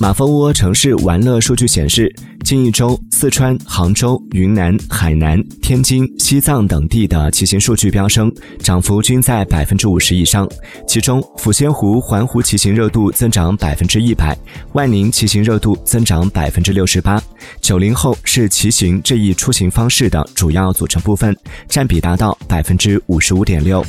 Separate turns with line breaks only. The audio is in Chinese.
马蜂窝城市玩乐数据显示近一周四川杭州云南海南天津西藏等地的骑行数据飙升涨幅均在百分之五十以上其中抚仙湖环湖骑行热度增长百分之一百万宁骑行热度增长百分之六十八九零后是骑行这一出行方式的主要组成部分占比达到百分之五十五点六。